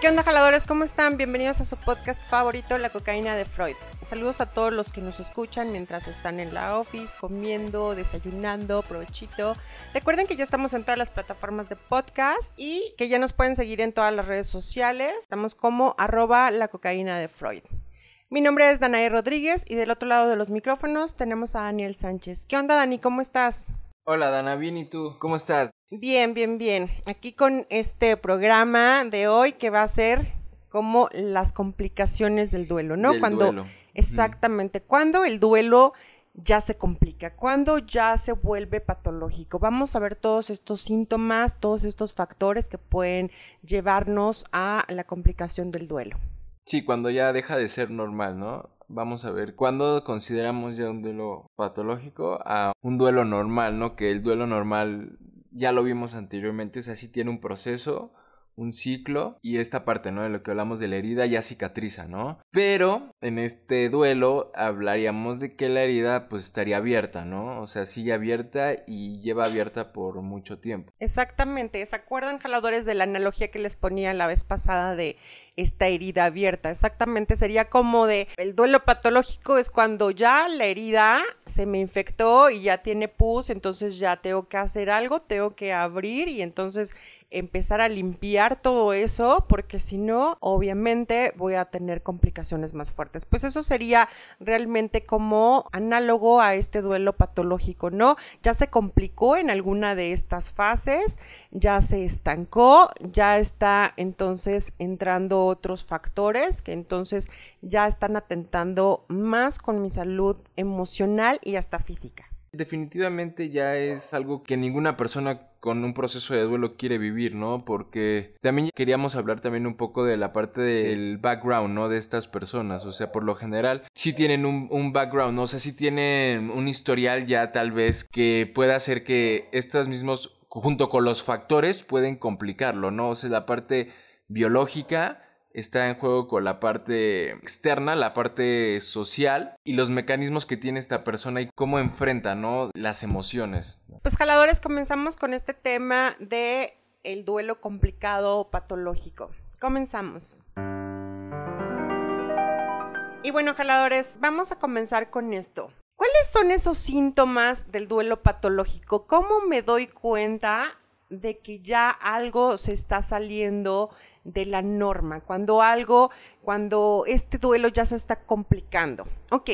¿Qué onda, jaladores? ¿Cómo están? Bienvenidos a su podcast favorito, La Cocaína de Freud. Saludos a todos los que nos escuchan mientras están en la office, comiendo, desayunando, provechito. Recuerden que ya estamos en todas las plataformas de podcast y que ya nos pueden seguir en todas las redes sociales. Estamos como arroba La Cocaína de Freud. Mi nombre es Danae Rodríguez y del otro lado de los micrófonos tenemos a Daniel Sánchez. ¿Qué onda, Dani? ¿Cómo estás? Hola, Dana, bien, ¿y tú? ¿Cómo estás? Bien, bien, bien. Aquí con este programa de hoy que va a ser como las complicaciones del duelo, ¿no? Del cuando duelo. exactamente, cuando el duelo ya se complica, cuando ya se vuelve patológico. Vamos a ver todos estos síntomas, todos estos factores que pueden llevarnos a la complicación del duelo. Sí, cuando ya deja de ser normal, ¿no? Vamos a ver cuándo consideramos ya un duelo patológico a un duelo normal, ¿no? Que el duelo normal ya lo vimos anteriormente, o sea, sí tiene un proceso, un ciclo y esta parte, ¿no? De lo que hablamos de la herida ya cicatriza, ¿no? Pero en este duelo hablaríamos de que la herida pues estaría abierta, ¿no? O sea, sigue abierta y lleva abierta por mucho tiempo. Exactamente, ¿se acuerdan, jaladores, de la analogía que les ponía la vez pasada de esta herida abierta? Exactamente, sería como de el duelo patológico es cuando ya la herida se me infectó y ya tiene pus, entonces ya tengo que hacer algo, tengo que abrir y entonces empezar a limpiar todo eso, porque si no, obviamente voy a tener complicaciones más fuertes. Pues eso sería realmente como análogo a este duelo patológico, ¿no? Ya se complicó en alguna de estas fases, ya se estancó, ya está entonces entrando otros factores que entonces ya están atentando más con mi salud emocional y hasta física. Definitivamente ya es algo que ninguna persona con un proceso de duelo quiere vivir, ¿no? Porque también queríamos hablar también un poco de la parte del background, ¿no? De estas personas, o sea, por lo general sí tienen un, un background, ¿no? O sea, sí tienen un historial ya tal vez que pueda hacer que estos mismos, junto con los factores, pueden complicarlo, ¿no? O sea, la parte biológica está en juego con la parte externa, la parte social y los mecanismos que tiene esta persona y cómo enfrenta, ¿no? Las emociones. Pues jaladores, comenzamos con este tema de el duelo complicado patológico. Comenzamos. Y bueno, jaladores, vamos a comenzar con esto. ¿Cuáles son esos síntomas del duelo patológico? ¿Cómo me doy cuenta de que ya algo se está saliendo de la norma? Cuando algo, cuando este duelo ya se está complicando. Ok,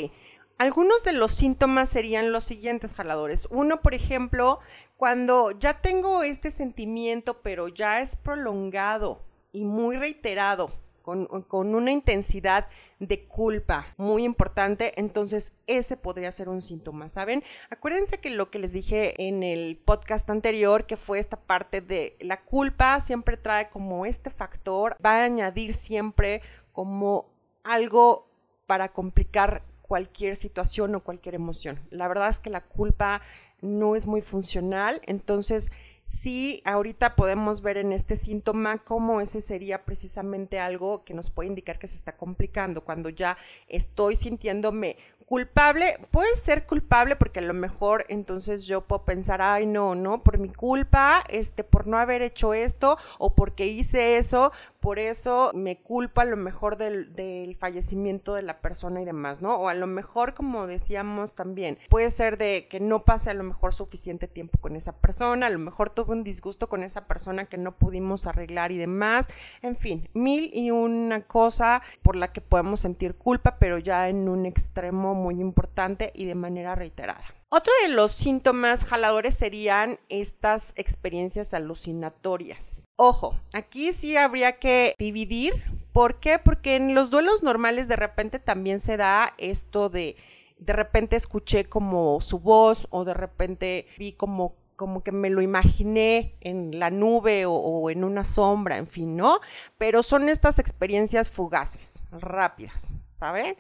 algunos de los síntomas serían los siguientes jaladores. Uno, por ejemplo, cuando ya tengo este sentimiento, pero ya es prolongado y muy reiterado, con, con, una intensidad de culpa muy importante, entonces ese podría ser un síntoma, ¿saben? Acuérdense que lo que les dije en el podcast anterior, que fue esta parte de la culpa, siempre trae como este factor, va a añadir siempre como algo para complicar cualquier situación o cualquier emoción. La verdad es que la culpa no es muy funcional, entonces sí ahorita podemos ver en este síntoma cómo ese sería precisamente algo que nos puede indicar que se está complicando. Cuando ya estoy sintiéndome culpable, puede ser culpable porque a lo mejor entonces yo puedo pensar, ay no, no, por mi culpa, este, por no haber hecho esto o porque hice eso, por eso me culpa a lo mejor del, del, fallecimiento de la persona y demás, ¿no? O a lo mejor, como decíamos también, puede ser de que no pase a lo mejor suficiente tiempo con esa persona, a lo mejor tuve un disgusto con esa persona que no pudimos arreglar y demás, en fin, mil y una cosa por la que podemos sentir culpa, pero ya en un extremo muy importante y de manera reiterada. Otro de los síntomas jaladores serían estas experiencias alucinatorias. Ojo, aquí sí habría que dividir. ¿Por qué? Porque en los duelos normales de repente también se da esto de de repente escuché como su voz o de repente vi como como que me lo imaginé en la nube o, o, en una sombra, en fin, ¿no? Pero son estas experiencias fugaces, rápidas, ¿saben?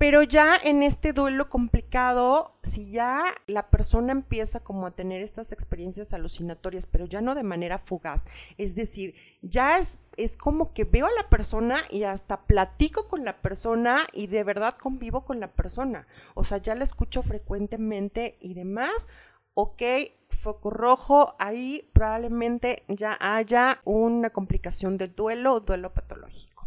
Pero ya en este duelo complicado, si ya la persona empieza como a tener estas experiencias alucinatorias, pero ya no de manera fugaz, es decir, ya es, es como que veo a la persona y hasta platico con la persona y de verdad convivo con la persona. O sea, ya la escucho frecuentemente y demás, ok, foco rojo, ahí probablemente ya haya una complicación del duelo o duelo patológico.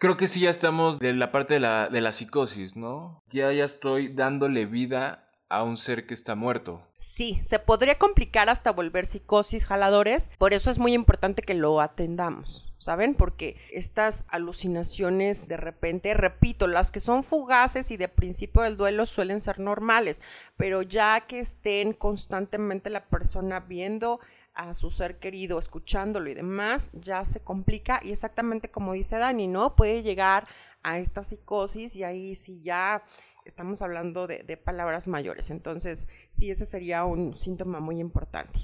Creo que sí ya estamos de la parte de la, de la psicosis, ¿no? Ya ya estoy dándole vida a un ser que está muerto. Sí, se podría complicar hasta volver psicosis, jaladores, por eso es muy importante que lo atendamos, ¿saben? Porque estas alucinaciones de repente, repito, las que son fugaces y de principio del duelo suelen ser normales, pero ya que estén constantemente la persona viendo a su ser querido, escuchándolo y demás, ya se complica y exactamente como dice Dani, ¿no? Puede llegar a esta psicosis y ahí sí ya estamos hablando de, palabras mayores. Entonces, sí, ese sería un síntoma muy importante.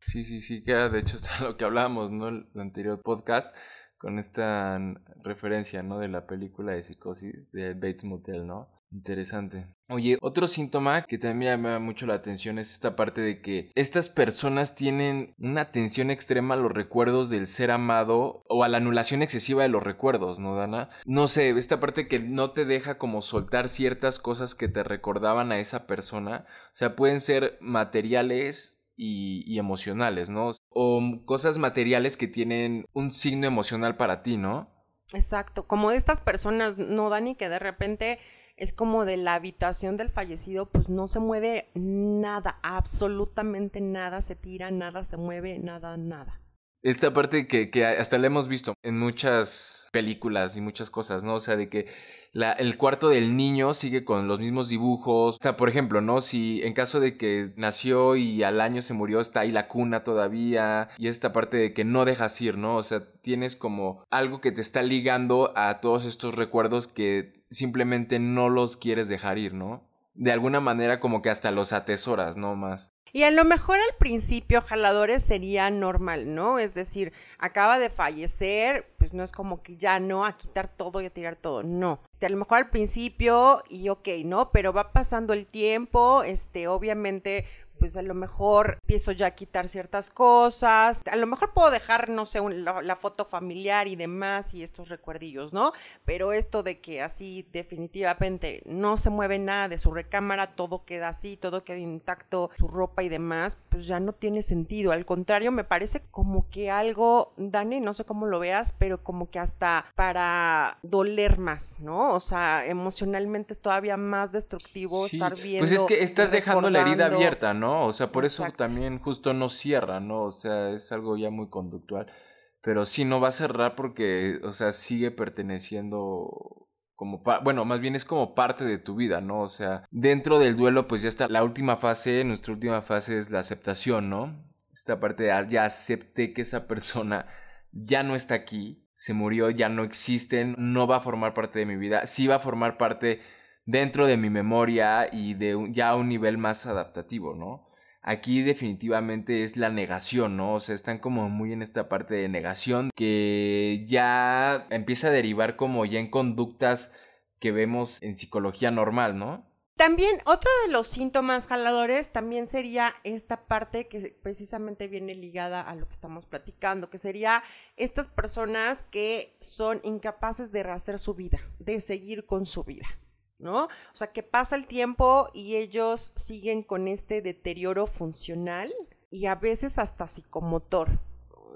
Sí, sí, sí, que era de hecho lo que hablábamos, ¿no? El anterior podcast con esta referencia, ¿no? De la película de psicosis de Bates Motel, ¿no? Interesante. Oye, otro síntoma que también me llama mucho la atención es esta parte de que estas personas tienen una atención extrema a los recuerdos del ser amado o a la anulación excesiva de los recuerdos, ¿no, Dana? No sé, esta parte que no te deja como soltar ciertas cosas que te recordaban a esa persona. O sea, pueden ser materiales y, emocionales, ¿no? O cosas materiales que tienen un signo emocional para ti, ¿no? Exacto, como estas personas, ¿no, Dani? Que de repente es como de la habitación del fallecido, pues no se mueve nada, absolutamente nada se tira, nada se mueve, nada, nada. Esta parte que, que hasta la hemos visto en muchas películas y muchas cosas, ¿no? O sea, de que la, el cuarto del niño sigue con los mismos dibujos. O sea, por ejemplo, ¿no? Si en caso de que nació y al año se murió, está ahí la cuna todavía. Y esta parte de que no dejas ir, ¿no? O sea, tienes como algo que te está ligando a todos estos recuerdos que simplemente no los quieres dejar ir, ¿no? De alguna manera como que hasta los atesoras, ¿no? Más. Y a lo mejor al principio jaladores sería normal, ¿no? Es decir, acaba de fallecer, pues no es como que ya no a quitar todo y a tirar todo, no. Este, a lo mejor al principio y ok, ¿no? Pero va pasando el tiempo, este, obviamente pues a lo mejor empiezo ya a quitar ciertas cosas, a lo mejor puedo dejar, no sé, la, foto familiar y demás y estos recuerdillos, ¿no? Pero esto de que así definitivamente no se mueve nada de su recámara, todo queda así, todo queda intacto, su ropa y demás, pues ya no tiene sentido. Al contrario, me parece como que algo, Dani, no sé cómo lo veas, pero como que hasta para doler más, ¿no? O sea, emocionalmente es todavía más destructivo estar viendo. Pues es que estás dejando la herida abierta, ¿no? ¿No? O sea, por eso también justo no cierra, ¿no? O sea, es algo ya muy conductual. Pero sí, no va a cerrar porque, o sea, sigue perteneciendo como, bueno, más bien es como parte de tu vida, ¿no? O sea, dentro del duelo, pues ya está la última fase, nuestra última fase es la aceptación, ¿no? Esta parte de, ah, ya acepté que esa persona ya no está aquí, se murió, ya no existen, no va a formar parte de mi vida, sí va a formar parte dentro de mi memoria y de ya a un nivel más adaptativo, ¿no? Aquí definitivamente es la negación, ¿no? O sea, están como muy en esta parte de negación que ya empieza a derivar como ya en conductas que vemos en psicología normal, ¿no? También otro de los síntomas jaladores también sería esta parte que precisamente viene ligada a lo que estamos platicando, que sería estas personas que son incapaces de rehacer su vida, de seguir con su vida. ¿No? O sea, que pasa el tiempo y ellos siguen con este deterioro funcional y a veces hasta psicomotor,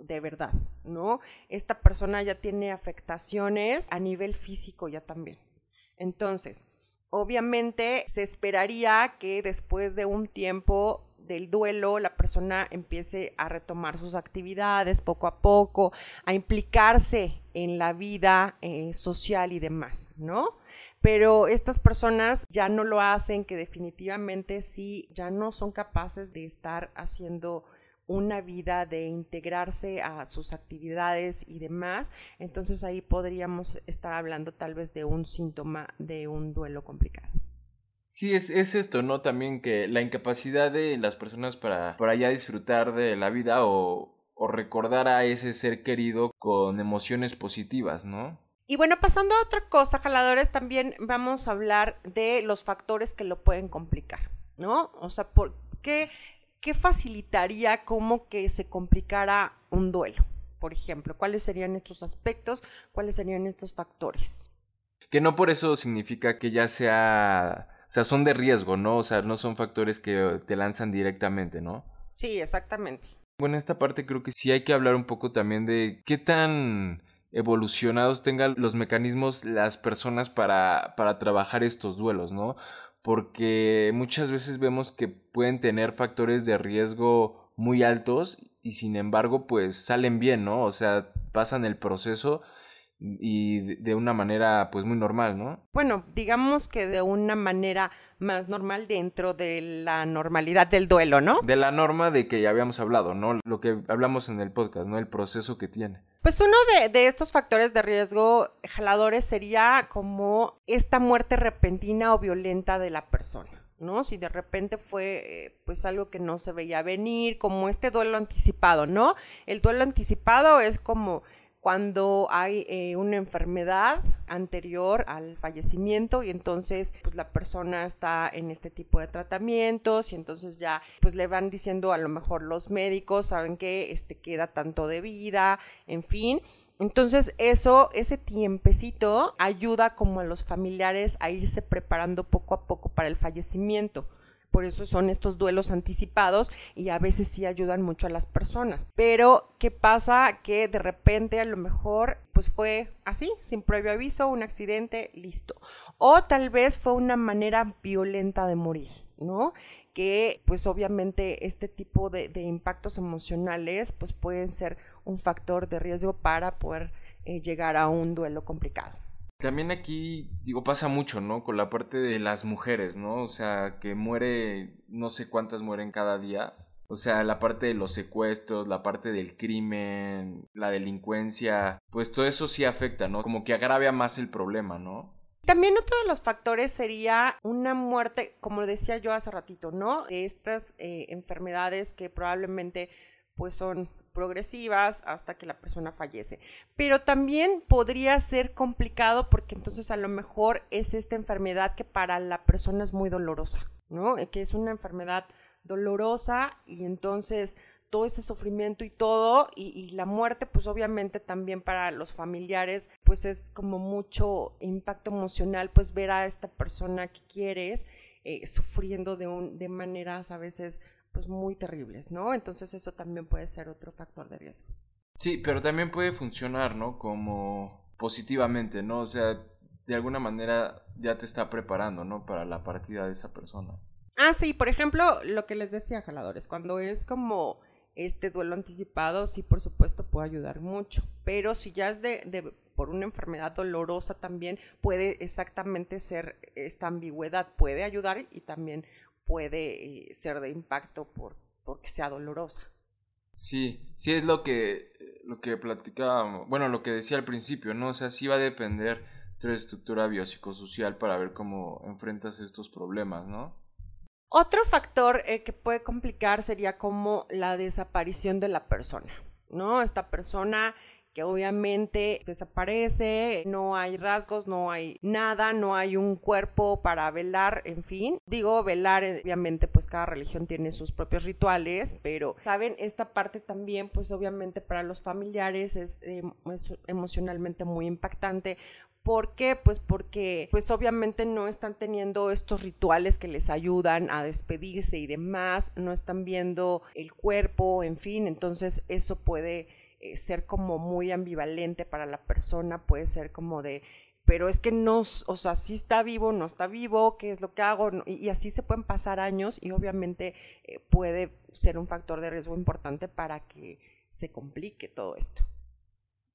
de verdad, ¿no? Esta persona ya tiene afectaciones a nivel físico ya también. Entonces, obviamente se esperaría que después de un tiempo del duelo la persona empiece a retomar sus actividades poco a poco, a implicarse en la vida eh, social y demás, ¿no? Pero estas personas ya no lo hacen, que definitivamente sí, ya no son capaces de estar haciendo una vida de integrarse a sus actividades y demás, entonces ahí podríamos estar hablando tal vez de un síntoma de un duelo complicado. Sí, es, es esto, ¿no? También que la incapacidad de las personas para, para ya disfrutar de la vida o, o recordar a ese ser querido con emociones positivas, ¿no? Y bueno, pasando a otra cosa, jaladores, también vamos a hablar de los factores que lo pueden complicar, ¿no? O sea, ¿por qué, qué facilitaría como que se complicara un duelo? Por ejemplo, ¿cuáles serían estos aspectos? ¿Cuáles serían estos factores? Que no por eso significa que ya sea, o sea, son de riesgo, ¿no? O sea, no son factores que te lanzan directamente, ¿no? Sí, exactamente. Bueno, esta parte creo que sí hay que hablar un poco también de qué tan evolucionados tengan los mecanismos las personas para, para trabajar estos duelos, ¿no? Porque muchas veces vemos que pueden tener factores de riesgo muy altos y sin embargo pues salen bien, ¿no? O sea, pasan el proceso y de una manera pues muy normal, ¿no? Bueno, digamos que de una manera más normal dentro de la normalidad del duelo, ¿no? De la norma de que ya habíamos hablado, ¿no? Lo que hablamos en el podcast, ¿no? El proceso que tiene. Pues uno de, estos factores de riesgo jaladores sería como esta muerte repentina o violenta de la persona. ¿no? Si de repente fue pues algo que no se veía venir, como este duelo anticipado, ¿no? El duelo anticipado es como cuando hay eh, una enfermedad anterior al fallecimiento y entonces pues la persona está en este tipo de tratamientos y entonces ya pues le van diciendo a lo mejor los médicos saben que este queda tanto de vida, en fin, entonces eso, ese tiempecito ayuda como a los familiares a irse preparando poco a poco para el fallecimiento. Por eso son estos duelos anticipados y a veces sí ayudan mucho a las personas. Pero, ¿qué pasa? Que de repente a lo mejor pues fue así, sin previo aviso, un accidente, listo. O tal vez fue una manera violenta de morir, ¿no? que pues obviamente este tipo de, impactos emocionales pues pueden ser un factor de riesgo para poder eh, llegar a un duelo complicado. También aquí, digo, pasa mucho, ¿no? Con la parte de las mujeres, ¿no? O sea, que muere, no sé cuántas mueren cada día. O sea, la parte de los secuestros, la parte del crimen, la delincuencia, pues todo eso sí afecta, ¿no? Como que agravia más el problema, ¿no? También otro de los factores sería una muerte, como decía yo hace ratito, ¿no? De estas eh, enfermedades que probablemente pues son progresivas hasta que la persona fallece. Pero también podría ser complicado porque entonces a lo mejor es esta enfermedad que para la persona es muy dolorosa, ¿no? Eh, que es una enfermedad dolorosa y entonces todo ese sufrimiento y todo y, la muerte pues obviamente también para los familiares pues es como mucho impacto emocional pues ver a esta persona que quieres eh, sufriendo de, un, de maneras a veces pues muy terribles, ¿no? Entonces eso también puede ser otro factor de riesgo. Sí, pero también puede funcionar, ¿no? Como positivamente, ¿no? O sea, de alguna manera ya te está preparando, ¿no? Para la partida de esa persona. Ah, sí, por ejemplo, lo que les decía, jaladores, cuando es como este duelo anticipado, sí, por supuesto, puede ayudar mucho, pero si ya es de, de por una enfermedad dolorosa también puede exactamente ser esta ambigüedad, puede ayudar y también puede eh, ser de impacto por, porque sea dolorosa. Sí, sí es lo que, lo que platicábamos, bueno, lo que decía al principio, ¿no? O sea, sí va a depender de tu estructura biopsicosocial para ver cómo enfrentas estos problemas, ¿no? Otro factor eh, que puede complicar sería como la desaparición de la persona, ¿no? Esta persona que obviamente desaparece, no hay rasgos, no hay nada, no hay un cuerpo para velar, en fin. Digo, velar, eh, obviamente, pues cada religión tiene sus propios rituales, pero, ¿saben? Esta parte también, pues obviamente para los familiares es, eh, es emocionalmente muy impactante ¿Por qué? Pues porque pues obviamente no están teniendo estos rituales que les ayudan a despedirse y demás, no están viendo el cuerpo, en fin, entonces eso puede eh, ser como muy ambivalente para la persona, puede ser como de, pero es que no, o sea, si está vivo, no está vivo, qué es lo que hago, y, así se pueden pasar años y obviamente eh, puede ser un factor de riesgo importante para que se complique todo esto.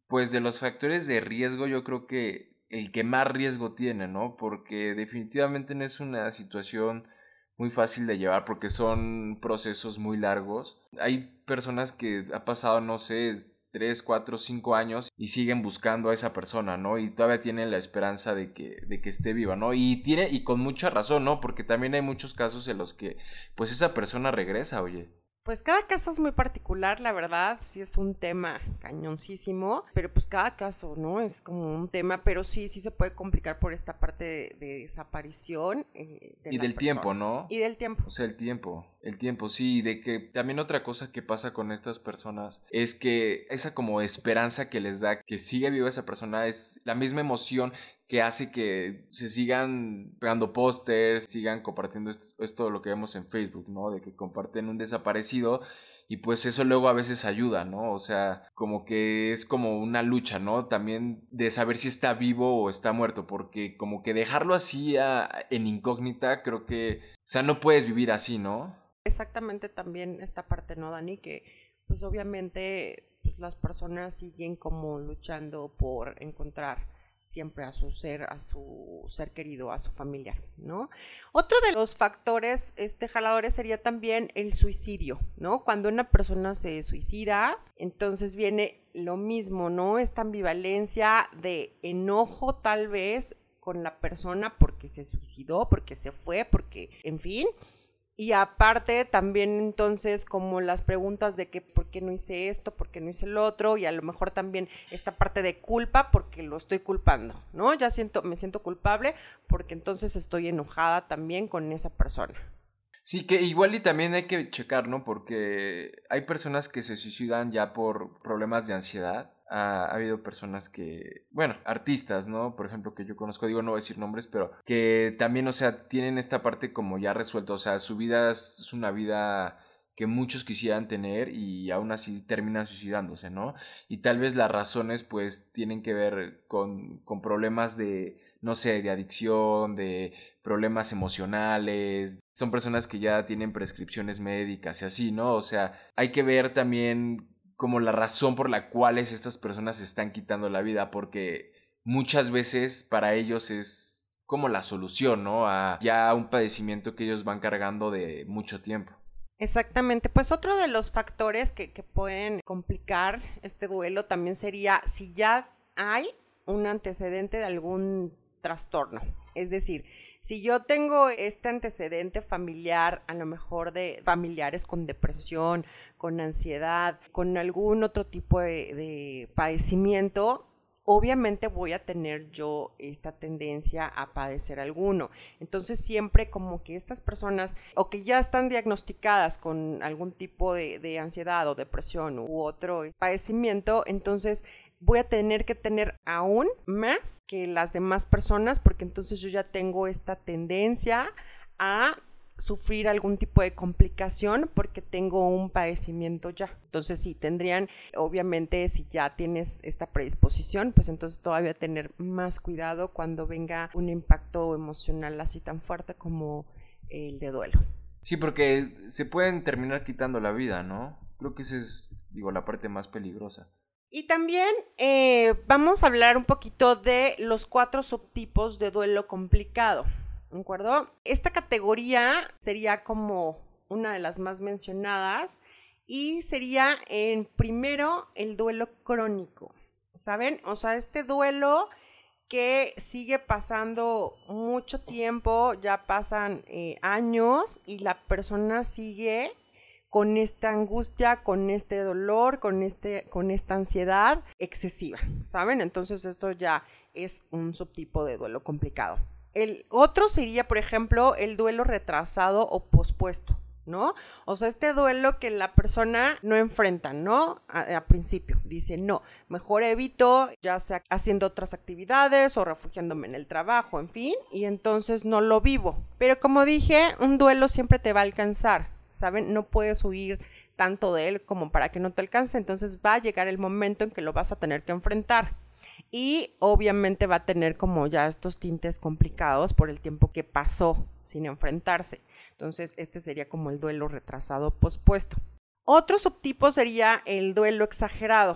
Pues de los factores de riesgo yo creo que el que más riesgo tiene, ¿no? Porque definitivamente no es una situación muy fácil de llevar porque son procesos muy largos. Hay personas que ha pasado, no sé, 3, 4, 5 años y siguen buscando a esa persona, ¿no? Y todavía tienen la esperanza de que, de que esté viva, ¿no? Y tiene, y con mucha razón, ¿no? Porque también hay muchos casos en los que, pues esa persona regresa, oye. Pues cada caso es muy particular, la verdad, sí es un tema cañoncísimo, pero pues cada caso, ¿no? Es como un tema, pero sí, sí se puede complicar por esta parte de, desaparición. Eh, y del tiempo, ¿no? Y del tiempo. O sea, el tiempo, el tiempo, sí, y de que también otra cosa que pasa con estas personas es que esa como esperanza que les da que sigue viva esa persona es la misma emoción que hace que se sigan pegando pósters, sigan compartiendo esto, esto lo que vemos en Facebook, ¿no? De que comparten un desaparecido y pues eso luego a veces ayuda, ¿no? O sea, como que es como una lucha, ¿no? También de saber si está vivo o está muerto, porque como que dejarlo así en incógnita, creo que, o sea, no puedes vivir así, ¿no? Exactamente también esta parte, ¿no, Dani? Que pues obviamente pues, las personas siguen como luchando por encontrar siempre a su ser, a su ser querido, a su familiar, ¿no? Otro de los factores este, jaladores sería también el suicidio, ¿no? Cuando una persona se suicida, entonces viene lo mismo, ¿no? Esta ambivalencia de enojo tal vez con la persona porque se suicidó, porque se fue, porque, en fin, y aparte también entonces como las preguntas de que por qué no hice esto, por qué no hice el otro y a lo mejor también esta parte de culpa porque lo estoy culpando, ¿no? Ya siento me siento culpable porque entonces estoy enojada también con esa persona. Sí, que igual y también hay que checar, ¿no? Porque hay personas que se suicidan ya por problemas de ansiedad ha, habido personas que, bueno, artistas, ¿no? Por ejemplo, que yo conozco, digo, no voy a decir nombres, pero que también, o sea, tienen esta parte como ya resuelta, o sea, su vida es una vida que muchos quisieran tener y aún así terminan suicidándose, ¿no? Y tal vez las razones pues tienen que ver con, con problemas de, no sé, de adicción, de problemas emocionales, son personas que ya tienen prescripciones médicas y así, ¿no? O sea, hay que ver también como la razón por la cual estas personas se están quitando la vida, porque muchas veces para ellos es como la solución, ¿no? A ya un padecimiento que ellos van cargando de mucho tiempo. Exactamente, pues otro de los factores que, que pueden complicar este duelo también sería si ya hay un antecedente de algún trastorno. Es decir, si yo tengo este antecedente familiar, a lo mejor de familiares con depresión, con ansiedad, con algún otro tipo de, padecimiento, obviamente voy a tener yo esta tendencia a padecer alguno. Entonces siempre como que estas personas o que ya están diagnosticadas con algún tipo de, de ansiedad o depresión u otro padecimiento, entonces voy a tener que tener aún más que las demás personas porque entonces yo ya tengo esta tendencia a sufrir algún tipo de complicación porque tengo un padecimiento ya. Entonces sí, tendrían, obviamente, si ya tienes esta predisposición, pues entonces todavía tener más cuidado cuando venga un impacto emocional así tan fuerte como el de duelo. Sí, porque se pueden terminar quitando la vida, ¿no? Creo que esa es, digo, la parte más peligrosa. Y también eh, vamos a hablar un poquito de los cuatro subtipos de duelo complicado. ¿De acuerdo? Esta categoría sería como una de las más mencionadas y sería en primero el duelo crónico. ¿Saben? O sea, este duelo que sigue pasando mucho tiempo, ya pasan eh, años y la persona sigue con esta angustia, con este dolor, con, este, con esta ansiedad excesiva, ¿saben? Entonces esto ya es un subtipo de duelo complicado. El otro sería, por ejemplo, el duelo retrasado o pospuesto. ¿no? O sea, este duelo que la persona no enfrenta, ¿no? A, principio, dice, no, mejor evito, ya sea haciendo otras actividades o refugiándome en el trabajo, en fin, y entonces no lo vivo. Pero como dije, un duelo siempre te va a alcanzar, ¿saben? No puedes huir tanto de él como para que no te alcance, entonces va a llegar el momento en que lo vas a tener que enfrentar. Y obviamente va a tener como ya estos tintes complicados por el tiempo que pasó sin enfrentarse. Entonces, este sería como el duelo retrasado pospuesto. Otro subtipo sería el duelo exagerado,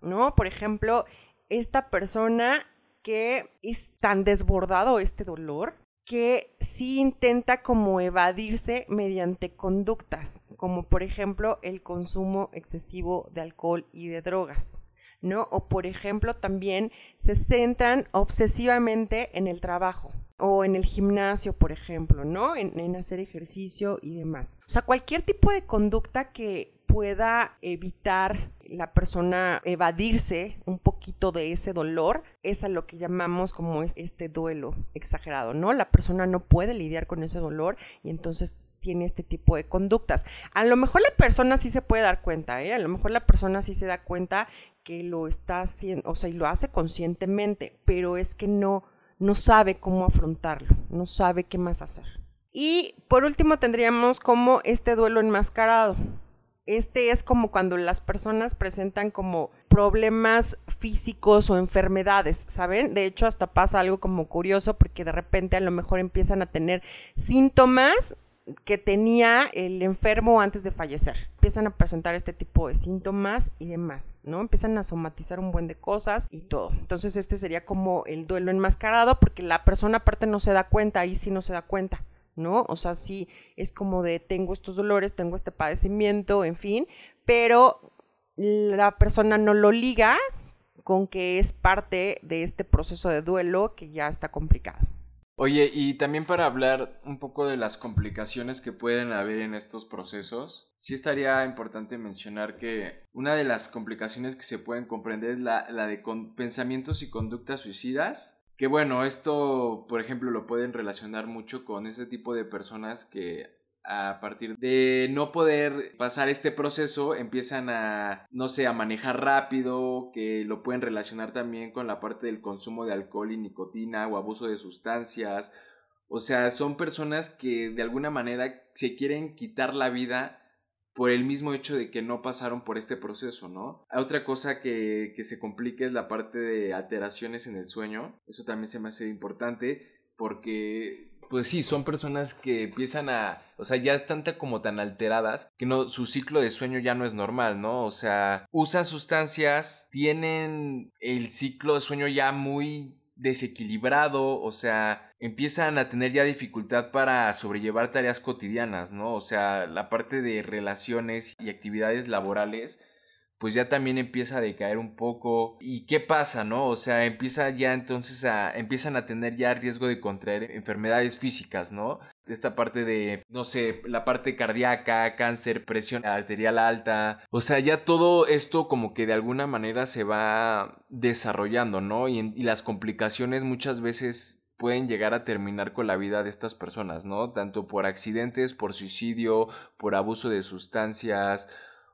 ¿no? Por ejemplo, esta persona que es tan desbordado este dolor que sí intenta como evadirse mediante conductas, como por ejemplo el consumo excesivo de alcohol y de drogas. ¿no? O por ejemplo también se centran obsesivamente en el trabajo o en el gimnasio, por ejemplo, ¿no? En, en, hacer ejercicio y demás. O sea, cualquier tipo de conducta que pueda evitar la persona evadirse un poquito de ese dolor, es a lo que llamamos como este duelo exagerado, ¿no? La persona no puede lidiar con ese dolor y entonces tiene este tipo de conductas. A lo mejor la persona sí se puede dar cuenta, ¿eh? A lo mejor la persona sí se da cuenta que lo está haciendo, o sea, y lo hace conscientemente, pero es que no no sabe cómo afrontarlo, no sabe qué más hacer. Y por último tendríamos como este duelo enmascarado. Este es como cuando las personas presentan como problemas físicos o enfermedades, ¿saben? De hecho, hasta pasa algo como curioso porque de repente a lo mejor empiezan a tener síntomas que tenía el enfermo antes de fallecer. Empiezan a presentar este tipo de síntomas y demás, ¿no? Empiezan a somatizar un buen de cosas y todo. Entonces este sería como el duelo enmascarado porque la persona aparte no se da cuenta, ahí sí no se da cuenta. ¿No? O sea, sí es como de tengo estos dolores, tengo este padecimiento, en fin, pero la persona no lo liga con que es parte de este proceso de duelo que ya está complicado. Oye, y también para hablar un poco de las complicaciones que pueden haber en estos procesos, sí estaría importante mencionar que una de las complicaciones que se pueden comprender es la, la de pensamientos y conductas suicidas que bueno, esto, por ejemplo, lo pueden relacionar mucho con ese tipo de personas que a partir de no poder pasar este proceso empiezan a, no sé, a manejar rápido, que lo pueden relacionar también con la parte del consumo de alcohol y nicotina o abuso de sustancias. O sea, son personas que de alguna manera se quieren quitar la vida por el mismo hecho de que no pasaron por este proceso, ¿no? Otra cosa que, se complica es la parte de alteraciones en el sueño. Eso también se me hace importante porque pues sí, son personas que empiezan a, o sea, ya están como tan alteradas que no, su ciclo de sueño ya no es normal, ¿no? O sea, usan sustancias, tienen el ciclo de sueño ya muy desequilibrado, o sea, empiezan a tener ya dificultad para sobrellevar tareas cotidianas, ¿no? O sea, la parte de relaciones y actividades laborales pues ya también empieza a decaer un poco. ¿Y qué pasa, no? O sea, empieza ya entonces a, empiezan a tener ya riesgo de contraer enfermedades físicas, ¿no? Esta parte de, no sé, la parte cardíaca, cáncer, presión arterial alta. O sea, ya todo esto como que de alguna manera se va desarrollando, ¿no? Y, y las complicaciones muchas veces pueden llegar a terminar con la vida de estas personas, ¿no? Tanto por accidentes, por suicidio, por abuso de sustancias,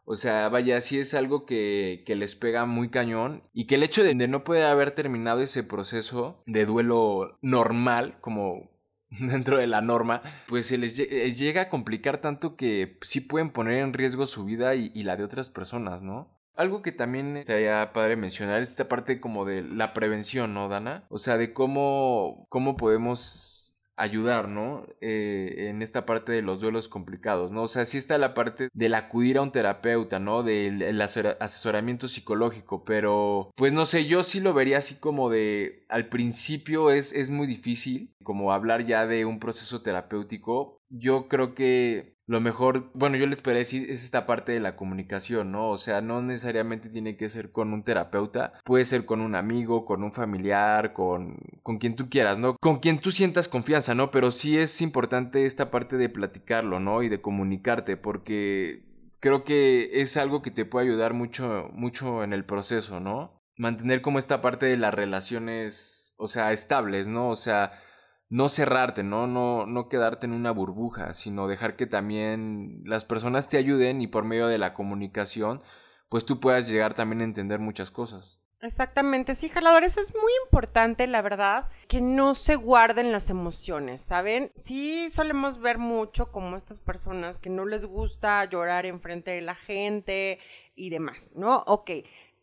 o sea, vaya, sí es algo que, que, les pega muy cañón y que el hecho de, no poder haber terminado ese proceso de duelo normal, como dentro de la norma, pues se les llega a complicar tanto que sí pueden poner en riesgo su vida y, y la de otras personas, ¿no? Algo que también sería padre mencionar es esta parte como de la prevención, ¿no, Dana? O sea, de cómo, cómo podemos ayudar, ¿no? Eh, en esta parte de los duelos complicados, ¿no? O sea, sí está la parte del acudir a un terapeuta, ¿no? Del asesoramiento psicológico, pero pues no sé, yo sí lo vería así como de, al principio es, es muy difícil, como hablar ya de un proceso terapéutico. Yo creo que lo mejor, bueno, yo les decir, es esta parte de la comunicación, ¿no? O sea, no necesariamente tiene que ser con un terapeuta, puede ser con un amigo, con un familiar, con, con quien tú quieras, ¿no? Con quien tú sientas confianza, ¿no? Pero sí es importante esta parte de platicarlo, ¿no? Y de comunicarte, porque creo que es algo que te puede ayudar mucho, mucho en el proceso, ¿no? Mantener como esta parte de las relaciones, o sea, estables, ¿no? O sea, no cerrarte, ¿no? No, no quedarte en una burbuja, sino dejar que también las personas te ayuden y por medio de la comunicación, pues tú puedas llegar también a entender muchas cosas. Exactamente, sí, jaladores, es muy importante, la verdad, que no se guarden las emociones, ¿saben? Sí solemos ver mucho como estas personas que no les gusta llorar enfrente de la gente y demás, ¿no? Ok,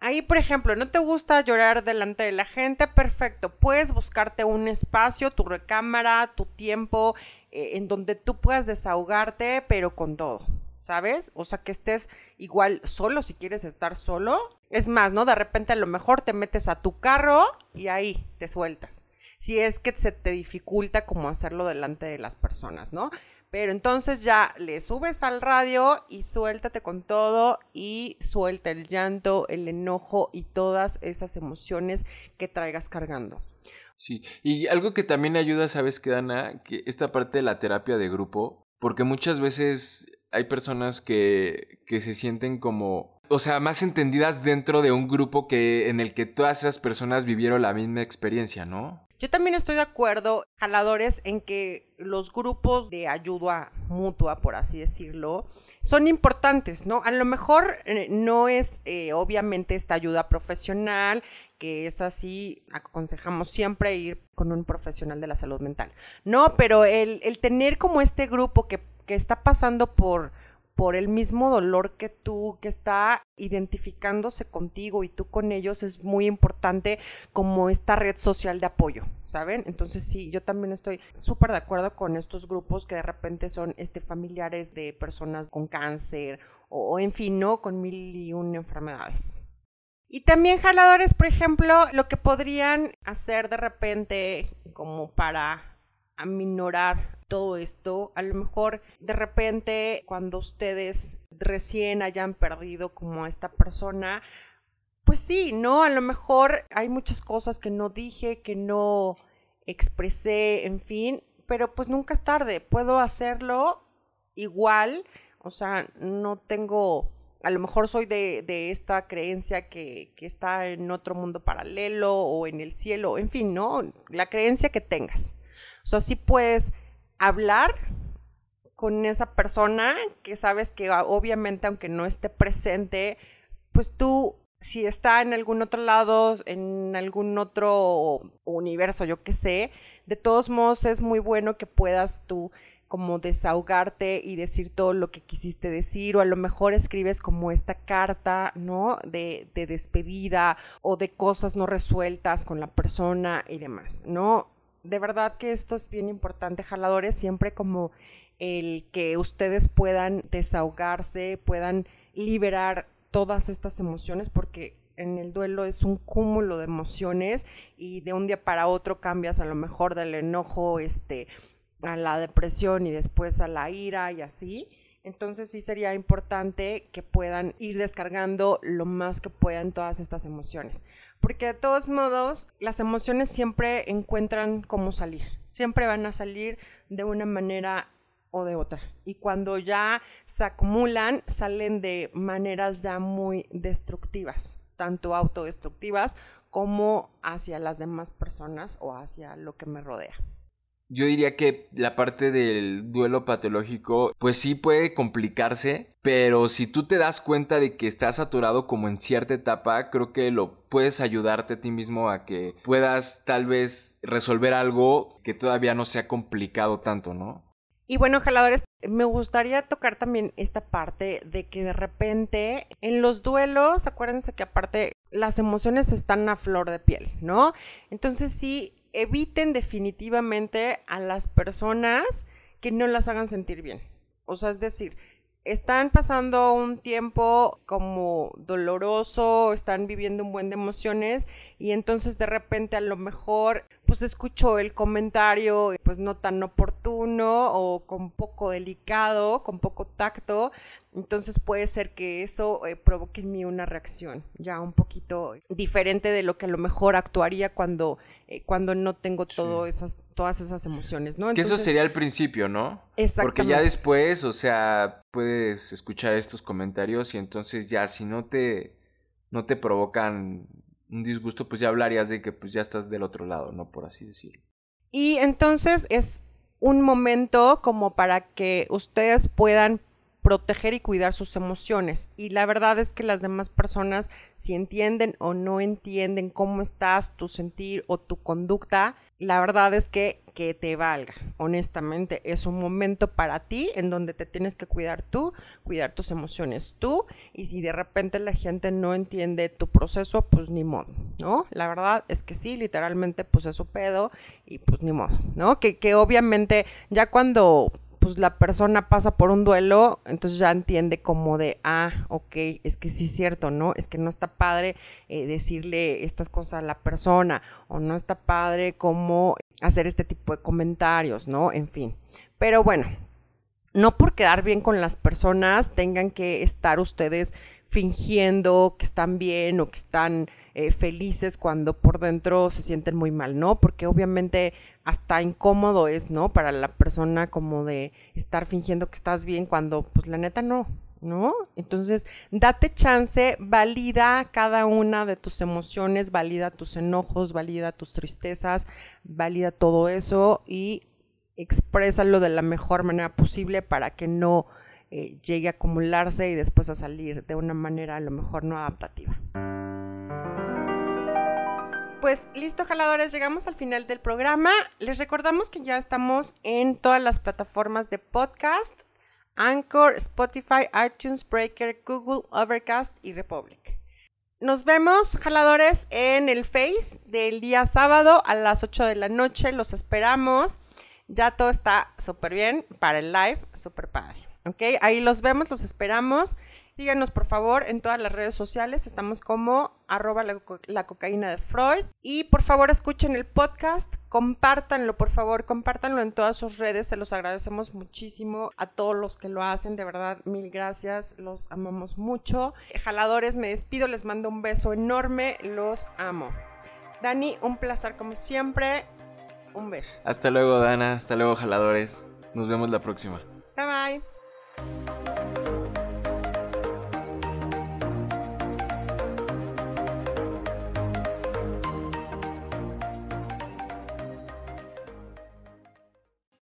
Ahí, por ejemplo, no te gusta llorar delante de la gente, perfecto. Puedes buscarte un espacio, tu recámara, tu tiempo, eh, en donde tú puedas desahogarte, pero con todo, ¿sabes? O sea, que estés igual solo si quieres estar solo. Es más, ¿no? De repente a lo mejor te metes a tu carro y ahí te sueltas. Si es que se te dificulta como hacerlo delante de las personas, ¿no? Pero entonces ya le subes al radio y suéltate con todo y suelta el llanto, el enojo y todas esas emociones que traigas cargando. Sí, y algo que también ayuda, ¿sabes qué, Dana? Que esta parte de la terapia de grupo, porque muchas veces hay personas que, que se sienten como o sea, más entendidas dentro de un grupo que en el que todas esas personas vivieron la misma experiencia, ¿no? Yo también estoy de acuerdo, jaladores, en que los grupos de ayuda mutua, por así decirlo, son importantes, ¿no? A lo mejor eh, no es eh, obviamente esta ayuda profesional, que es así, aconsejamos siempre ir con un profesional de la salud mental. No, pero el, el tener como este grupo que, que está pasando por por el mismo dolor que tú, que está identificándose contigo y tú con ellos, es muy importante como esta red social de apoyo, ¿saben? Entonces sí, yo también estoy súper de acuerdo con estos grupos que de repente son este, familiares de personas con cáncer o, en fin, ¿no? Con mil y un enfermedades. Y también jaladores, por ejemplo, lo que podrían hacer de repente como para aminorar todo esto. A lo mejor de repente cuando ustedes recién hayan perdido como esta persona, pues sí, ¿no? A lo mejor hay muchas cosas que no dije, que no expresé, en fin, pero pues nunca es tarde, puedo hacerlo igual, o sea, no tengo, a lo mejor soy de, de esta creencia que, que está en otro mundo paralelo o en el cielo, en fin, ¿no? La creencia que tengas. O sea, sí puedes hablar con esa persona que sabes que ah, obviamente aunque no esté presente, pues tú si está en algún otro lado, en algún otro universo, yo qué sé, de todos modos es muy bueno que puedas tú como desahogarte y decir todo lo que quisiste decir o a lo mejor escribes como esta carta, ¿no? De, de despedida o de cosas no resueltas con la persona y demás, ¿no? De verdad que esto es bien importante, jaladores, siempre como el que ustedes puedan desahogarse, puedan liberar todas estas emociones, porque en el duelo es un cúmulo de emociones y de un día para otro cambias a lo mejor del enojo este, a la depresión y después a la ira y así. Entonces sí sería importante que puedan ir descargando lo más que puedan todas estas emociones porque de todos modos las emociones siempre encuentran cómo salir, siempre van a salir de una manera o de otra. Y cuando ya se acumulan, salen de maneras ya muy destructivas, tanto autodestructivas como hacia las demás personas o hacia lo que me rodea. Yo diría que la parte del duelo patológico, pues sí puede complicarse, pero si tú te das cuenta de que estás saturado como en cierta etapa, creo que lo puedes ayudarte a ti mismo a que puedas tal vez resolver algo que todavía no sea complicado tanto, ¿no? Y bueno, jaladores, me gustaría tocar también esta parte de que de repente en los duelos, acuérdense que aparte las emociones están a flor de piel, ¿no? Entonces sí, eviten definitivamente a las personas que no las hagan sentir bien. O sea, es decir, están pasando un tiempo como doloroso, están viviendo un buen de emociones y entonces de repente a lo mejor pues escucho el comentario pues no tan oportuno o con poco delicado, con poco tacto, entonces puede ser que eso eh, provoque en mí una reacción ya un poquito diferente de lo que a lo mejor actuaría cuando, eh, cuando no tengo todo esas, todas esas emociones, ¿no? que eso sería el principio, ¿no? Exactamente. Porque ya después, o sea, puedes escuchar estos comentarios y entonces ya si no te, no te provocan un disgusto, pues ya hablarías de que pues ya estás del otro lado, ¿no? Por así decirlo. Y entonces es un momento como para que ustedes puedan proteger y cuidar sus emociones. Y la verdad es que las demás personas, si entienden o no entienden cómo estás, tu sentir o tu conducta, la verdad es que que te valga. Honestamente, es un momento para ti en donde te tienes que cuidar tú, cuidar tus emociones tú. Y si de repente la gente no entiende tu proceso, pues ni modo, ¿no? La verdad es que sí, literalmente, pues es su pedo y pues ni modo, ¿no? Que, que obviamente ya cuando pues la persona pasa por un duelo, entonces ya entiende como de, ah, ok, es que sí es cierto, ¿no? Es que no está padre eh, decirle estas cosas a la persona, o no está padre cómo hacer este tipo de comentarios, ¿no? En fin. Pero bueno, no por quedar bien con las personas tengan que estar ustedes fingiendo que están bien o que están eh, felices cuando por dentro se sienten muy mal, ¿no? Porque obviamente hasta incómodo es, ¿no? Para la persona como de estar fingiendo que estás bien cuando pues la neta no. ¿no? Entonces, date chance, valida cada una de tus emociones, valida tus enojos, valida tus tristezas, valida todo eso y exprésalo de la mejor manera posible para que no eh, llegue a acumularse y después a salir de una manera a lo mejor no adaptativa. Pues listo, jaladores, llegamos al final del programa. Les recordamos que ya estamos en todas las plataformas de podcast Anchor, Spotify, iTunes, Breaker, Google, Overcast y Republic. Nos vemos, jaladores, en el Face del día sábado a las 8 de la noche. Los esperamos. Ya todo está súper bien para el live, súper padre. ¿Ok? Ahí los vemos, los esperamos. Síganos por favor en todas las redes sociales, estamos como arroba la, cocaína de Freud. Y por favor escuchen el podcast, compártanlo por favor, compártanlo en todas sus redes, se los agradecemos muchísimo a todos los que lo hacen, de verdad, mil gracias, los amamos mucho. Jaladores, me despido, les mando un beso enorme, los amo. Dani, un placer como siempre, un beso. Hasta luego Dana, hasta luego jaladores, nos vemos la próxima.